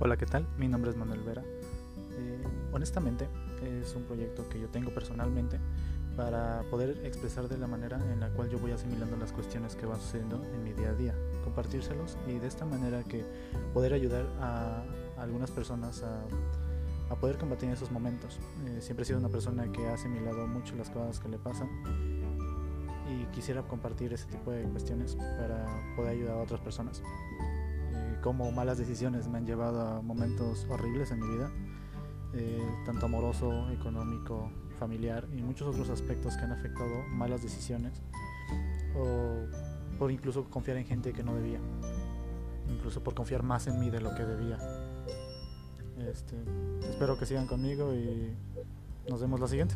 Hola, ¿qué tal? Mi nombre es Manuel Vera. Eh, honestamente, es un proyecto que yo tengo personalmente para poder expresar de la manera en la cual yo voy asimilando las cuestiones que van sucediendo en mi día a día, compartírselos y de esta manera que poder ayudar a, algunas personas a, poder combatir esos momentos. Eh, siempre he sido una persona que ha asimilado mucho las cosas que le pasan y quisiera compartir ese tipo de cuestiones para poder ayudar a otras personas cómo malas decisiones me han llevado a momentos horribles en mi vida, eh, tanto amoroso, económico, familiar y muchos otros aspectos que han afectado malas decisiones o por incluso confiar en gente que no debía, incluso por confiar más en mí de lo que debía. Este, espero que sigan conmigo y nos vemos la siguiente.